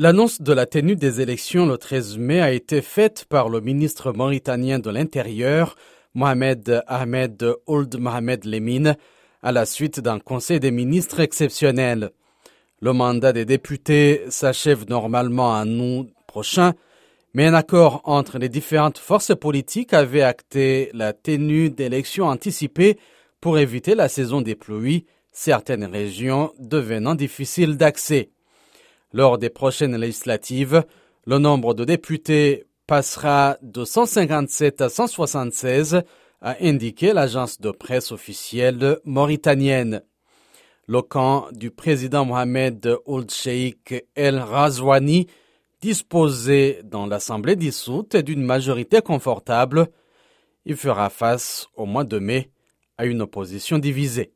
L'annonce de la tenue des élections le 13 mai a été faite par le ministre mauritanien de l'Intérieur, Mohamed Ahmed Ould Mohamed Lemine, à la suite d'un conseil des ministres exceptionnel. Le mandat des députés s'achève normalement en août prochain, mais un accord entre les différentes forces politiques avait acté la tenue d'élections anticipées pour éviter la saison des pluies, certaines régions devenant difficiles d'accès. Lors des prochaines législatives, le nombre de députés passera de 157 à 176, a indiqué l'agence de presse officielle mauritanienne. Le camp du président Mohamed Ould Sheikh El Razouani disposé dans l'Assemblée dissoute d'une majorité confortable, il fera face au mois de mai à une opposition divisée.